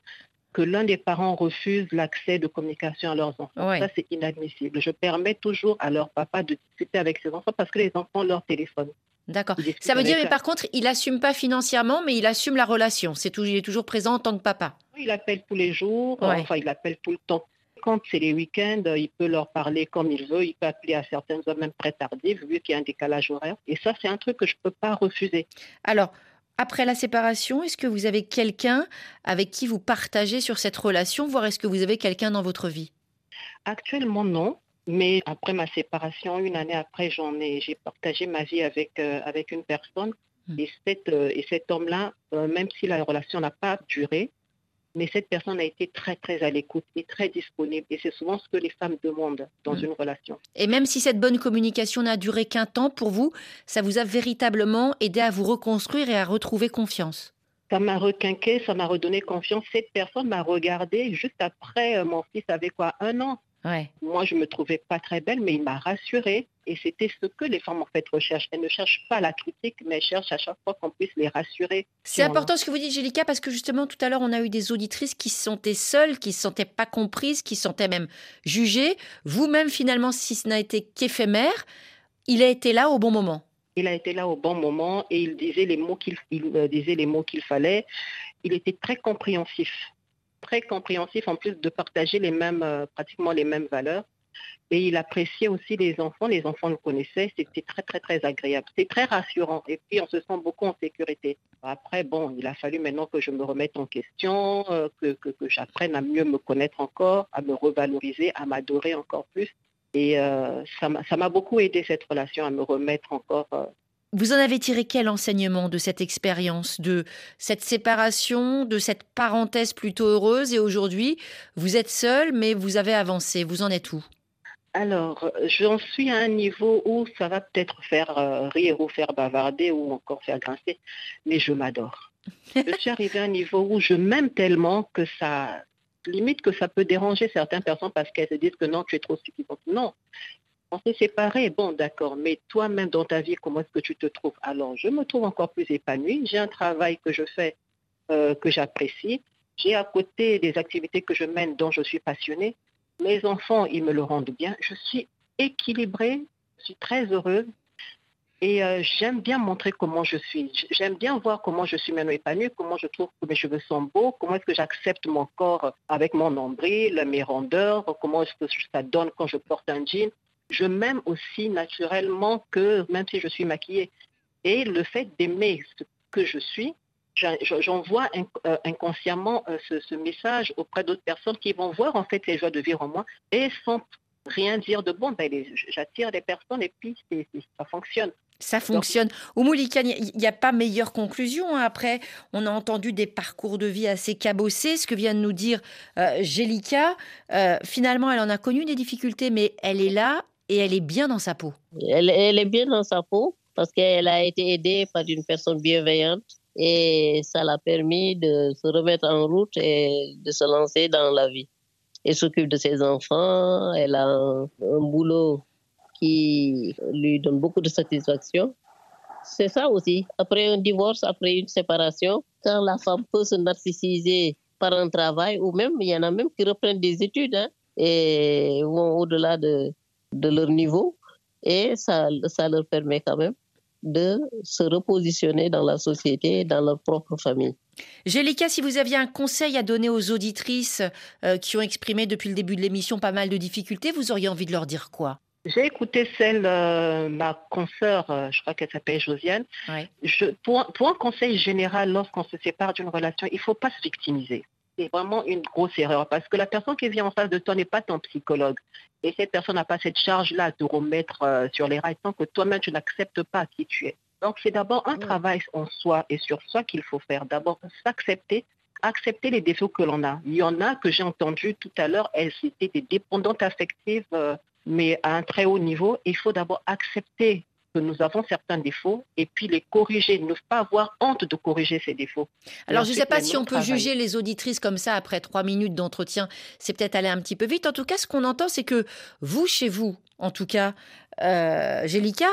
que l'un des parents refuse l'accès de communication à leurs enfants. Ça, c'est inadmissible. Je permets toujours à leur papa de discuter avec ses enfants parce que les enfants leur téléphone. D'accord. Ça veut dire, mais par contre, il assume pas financièrement, mais il assume la relation. C'est il est toujours présent en tant que papa. Il appelle tous les jours, enfin, il appelle tout le temps. Quand c'est les week-ends, il peut leur parler comme il veut. Il peut appeler à certaines heures même très tardives, vu qu'il y a un décalage horaire. Et ça, c'est un truc que je ne peux pas refuser. Alors, Après la séparation, est-ce que vous avez quelqu'un avec qui vous partagez sur cette relation, voire est-ce que vous avez quelqu'un dans votre vie? Actuellement, non. Mais après ma séparation, une année après, j'en ai, j'ai partagé ma vie avec, euh, avec une personne. Hmm. Et, cette, euh, et cet homme-là, euh, même si la relation n'a pas duré, mais cette personne a été très, très à l'écoute et très disponible. Et c'est souvent ce que les femmes demandent dans hmm. une relation. Et même si cette bonne communication n'a duré qu'un temps, pour vous, ça vous a véritablement aidé à vous reconstruire et à retrouver confiance? Ça m'a requinqué, ça m'a redonné confiance. Cette personne m'a regardé juste après, mon fils avait quoi, un an. Moi, je me trouvais pas très belle, mais il m'a rassurée. Et c'était ce que les femmes en fait recherchent. Elles ne cherchent pas la critique, mais elles cherchent à chaque fois qu'on puisse les rassurer. C'est important ce que vous dites, Jélika, parce que justement tout à l'heure, on a eu des auditrices qui se sentaient seules, qui se sentaient pas comprises, qui se sentaient même jugées. Vous-même, finalement, si ce n'a été qu'éphémère, il a été là au bon moment. Il a été là au bon moment et il disait les mots qu'il euh, disait les mots qu'il fallait. Il était très compréhensif compréhensif en plus de partager les mêmes, euh, pratiquement les mêmes valeurs. Et il appréciait aussi les enfants. Les enfants le connaissaient. C'était très, très, très agréable. C'est très rassurant. Et puis, on se sent beaucoup en sécurité. Après, bon, il a fallu maintenant que je me remette en question, euh, que, que, j'apprenne à mieux me connaître encore, à me revaloriser, à m'adorer encore plus. Et euh, ça m'a beaucoup aidé, cette relation, à me remettre encore vous en avez tiré quel enseignement de cette expérience, de cette séparation, de cette parenthèse plutôt heureuse et aujourd'hui, vous êtes seul mais vous avez avancé. Vous en êtes où? Alors, j'en suis à un niveau où ça va peut-être faire euh, rire ou faire bavarder ou encore faire grincer, mais je m'adore. je suis arrivée à un niveau où je m'aime tellement que ça, limite que ça peut déranger certaines personnes parce qu'elles se disent que non, tu es trop suffisante. Non, on s'est séparés, bon d'accord, mais toi-même dans ta vie, comment est-ce que tu te trouves Alors, je me trouve encore plus épanouie. J'ai un travail que je fais, euh, que j'apprécie. J'ai à côté des activités que je mène dont je suis passionnée. Mes enfants, ils me le rendent bien. Je suis équilibrée, je suis très heureuse. Et euh, j'aime bien montrer comment je suis. J'aime bien voir comment je suis maintenant épanouie, comment je trouve que mes cheveux sont beaux, comment est-ce que j'accepte mon corps avec mon nombril, mes rondeurs, comment est-ce que ça donne quand je porte un jean je m'aime aussi naturellement que même si je suis maquillée. Et le fait d'aimer ce que je suis, j'envoie euh, inconsciemment euh, ce, message auprès d'autres personnes qui vont voir en fait les joies de vivre en moi et sans rien dire de bon, ben, j'attire des personnes et puis ça fonctionne. Ça fonctionne. Au Moulikan, il n'y a pas meilleure conclusion. Hein. Après, on a entendu des parcours de vie assez cabossés. Ce que vient de nous dire euh, euh finalement, elle en a connu des difficultés, mais elle est là et elle est bien dans sa peau. Elle, est bien dans sa peau parce qu'elle a été aidée par une personne bienveillante et ça l'a permis de se remettre en route et de se lancer dans la vie. Elle s'occupe de ses enfants, elle a un, boulot qui lui donne beaucoup de satisfaction. C'est ça aussi. Après un divorce, après une séparation, quand la femme peut se narcissiser par un travail, ou même, il y en a même qui reprennent des études hein, et vont au-delà de, de leur niveau et ça, ça leur permet quand même de se repositionner dans la société, dans leur propre famille. Jélika, si vous aviez un conseil à donner aux auditrices euh, qui ont exprimé depuis le début de l'émission pas mal de difficultés, vous auriez envie de leur dire quoi? J'ai écouté celle, euh, ma consoeur, euh, je crois qu'elle s'appelle Josiane. Je, pour, pour, un conseil général, lorsqu'on se sépare d'une relation, il ne faut pas se victimiser c'est vraiment une grosse erreur parce que la personne qui vient en face de toi n'est pas ton psychologue. Et cette personne n'a pas cette charge-là de remettre euh, sur les rails tant que toi-même tu n'acceptes pas qui tu es. Donc c'est d'abord un travail en soi et sur soi qu'il faut faire. D'abord s'accepter, accepter les défauts que l'on a. Il y en a que j'ai entendu tout à l'heure, elles étaient des dépendantes affectives, euh, mais à un très haut niveau. Il faut d'abord accepter que nous avons certains défauts et puis les corriger, ne pas avoir honte de corriger ces défauts. Alors, je ne sais pas si on peut juger les auditrices comme ça après trois minutes d'entretien, c'est peut-être aller un petit peu vite. En tout cas, ce qu'on entend, c'est que vous, chez vous, en tout cas, euh, Gélica,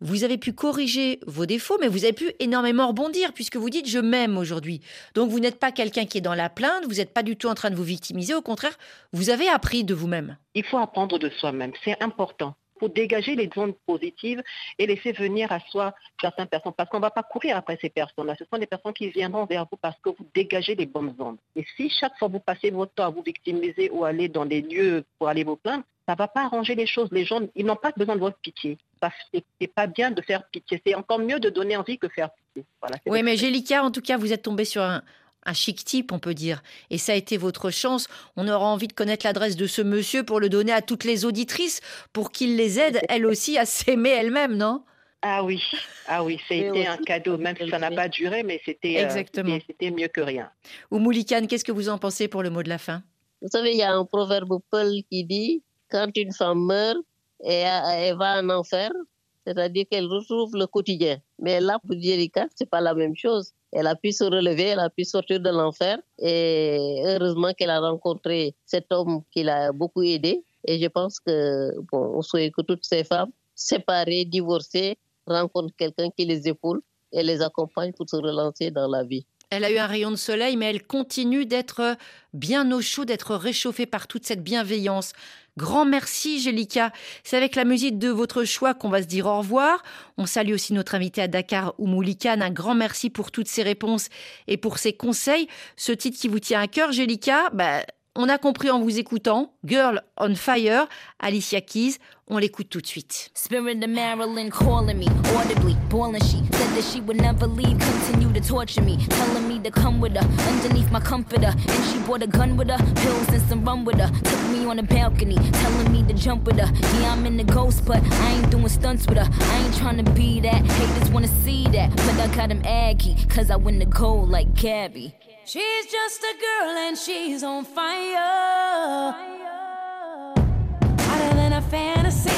vous avez pu corriger vos défauts, mais vous avez pu énormément rebondir puisque vous dites je m'aime aujourd'hui. Donc vous n'êtes pas quelqu'un qui est dans la plainte, vous n'êtes pas du tout en train de vous victimiser, au contraire, vous avez appris de vous-même. Il faut apprendre de soi-même, c'est important pour dégager les zones positives et laisser venir à soi certaines personnes. Parce qu'on ne va pas courir après ces personnes-là. Ce sont des personnes qui viendront vers vous parce que vous dégagez les bonnes zones. Et si chaque fois vous passez votre temps à vous victimiser ou aller dans des lieux pour aller vous plaindre, ça ne va pas arranger les choses. Les gens, ils n'ont pas besoin de votre pitié. pas, c'est pas bien de faire pitié. C'est encore mieux de donner envie que faire pitié. oui, mais Gélika, en tout cas, vous êtes tombée sur un, un chic type, on peut dire. Et ça a été votre chance. On aura envie de connaître l'adresse de ce monsieur pour le donner à toutes les auditrices, pour qu'il les aide, elles aussi, à s'aimer elles-mêmes, non? Ah oui, ah oui, c'était un cadeau, même si ça n'a pas duré, mais c'était euh, c'était mieux que rien. Ou Moulikane, qu'est-ce que vous en pensez pour le mot de la fin? Vous savez, il y a un proverbe Paul qui dit quand une femme meurt, elle, va en enfer, c'est-à-dire qu'elle retrouve le quotidien. Mais là, pour Jerica, c'est pas la même chose. Elle a pu se relever, elle a pu sortir de l'enfer, et heureusement qu'elle a rencontré cet homme qui l'a beaucoup aidé. Et je pense que, bon, on souhaite que toutes ces femmes séparées, divorcées, rencontrent quelqu'un qui les épaule et les accompagne pour se relancer dans la vie. Elle a eu un rayon de soleil, mais elle continue d'être bien au chaud, d'être réchauffée par toute cette bienveillance. Grand merci, Jélika. C'est avec la musique de votre choix qu'on va se dire au revoir. On salue aussi notre invité à Dakar, Oumoulikan. Un grand merci pour toutes ces réponses et pour ces conseils. Ce titre qui vous tient à cœur, Jélika, bah, on a compris en vous écoutant. Girl on Fire, Alicia Keys. On l'écoute tout de suite. Spirit of Marilyn calling me audibly, boiling. She said that she would never leave, continue to torture me, telling me to come with her underneath my comforter. And she brought a gun with her, pills and some rum with her. Took me on a balcony, telling me to jump with her. Yeah, I'm in the ghost, but I ain't doing stunts with her. I ain't trying to be that. Haters wanna see that, but I got them aggy, cause I win the gold like Gabby. She's just a girl and she's on fire. Hotter than a fantasy,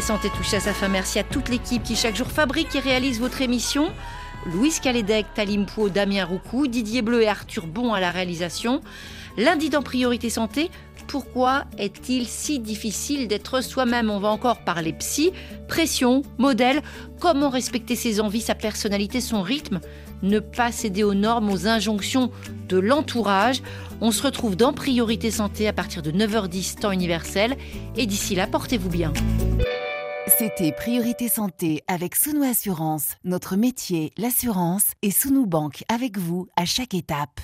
Santé touche à sa fin. Merci à toute l'équipe qui chaque jour fabrique et réalise votre émission. Louise Calédec, Talim Pou, Damien Roucou, Didier Bleu et Arthur Bon à la réalisation. Lundi dans Priorité Santé, pourquoi est-il si difficile d'être soi-même? On va encore parler psy, pression, modèle, comment respecter ses envies, sa personnalité, son rythme, ne pas céder aux normes, aux injonctions de l'entourage. On se retrouve dans Priorité Santé à partir de 9h10 temps universel et d'ici là, portez-vous bien. C'était Priorité Santé avec Sounou Assurance. Notre métier, l'assurance, et Sounou Banque avec vous à chaque étape.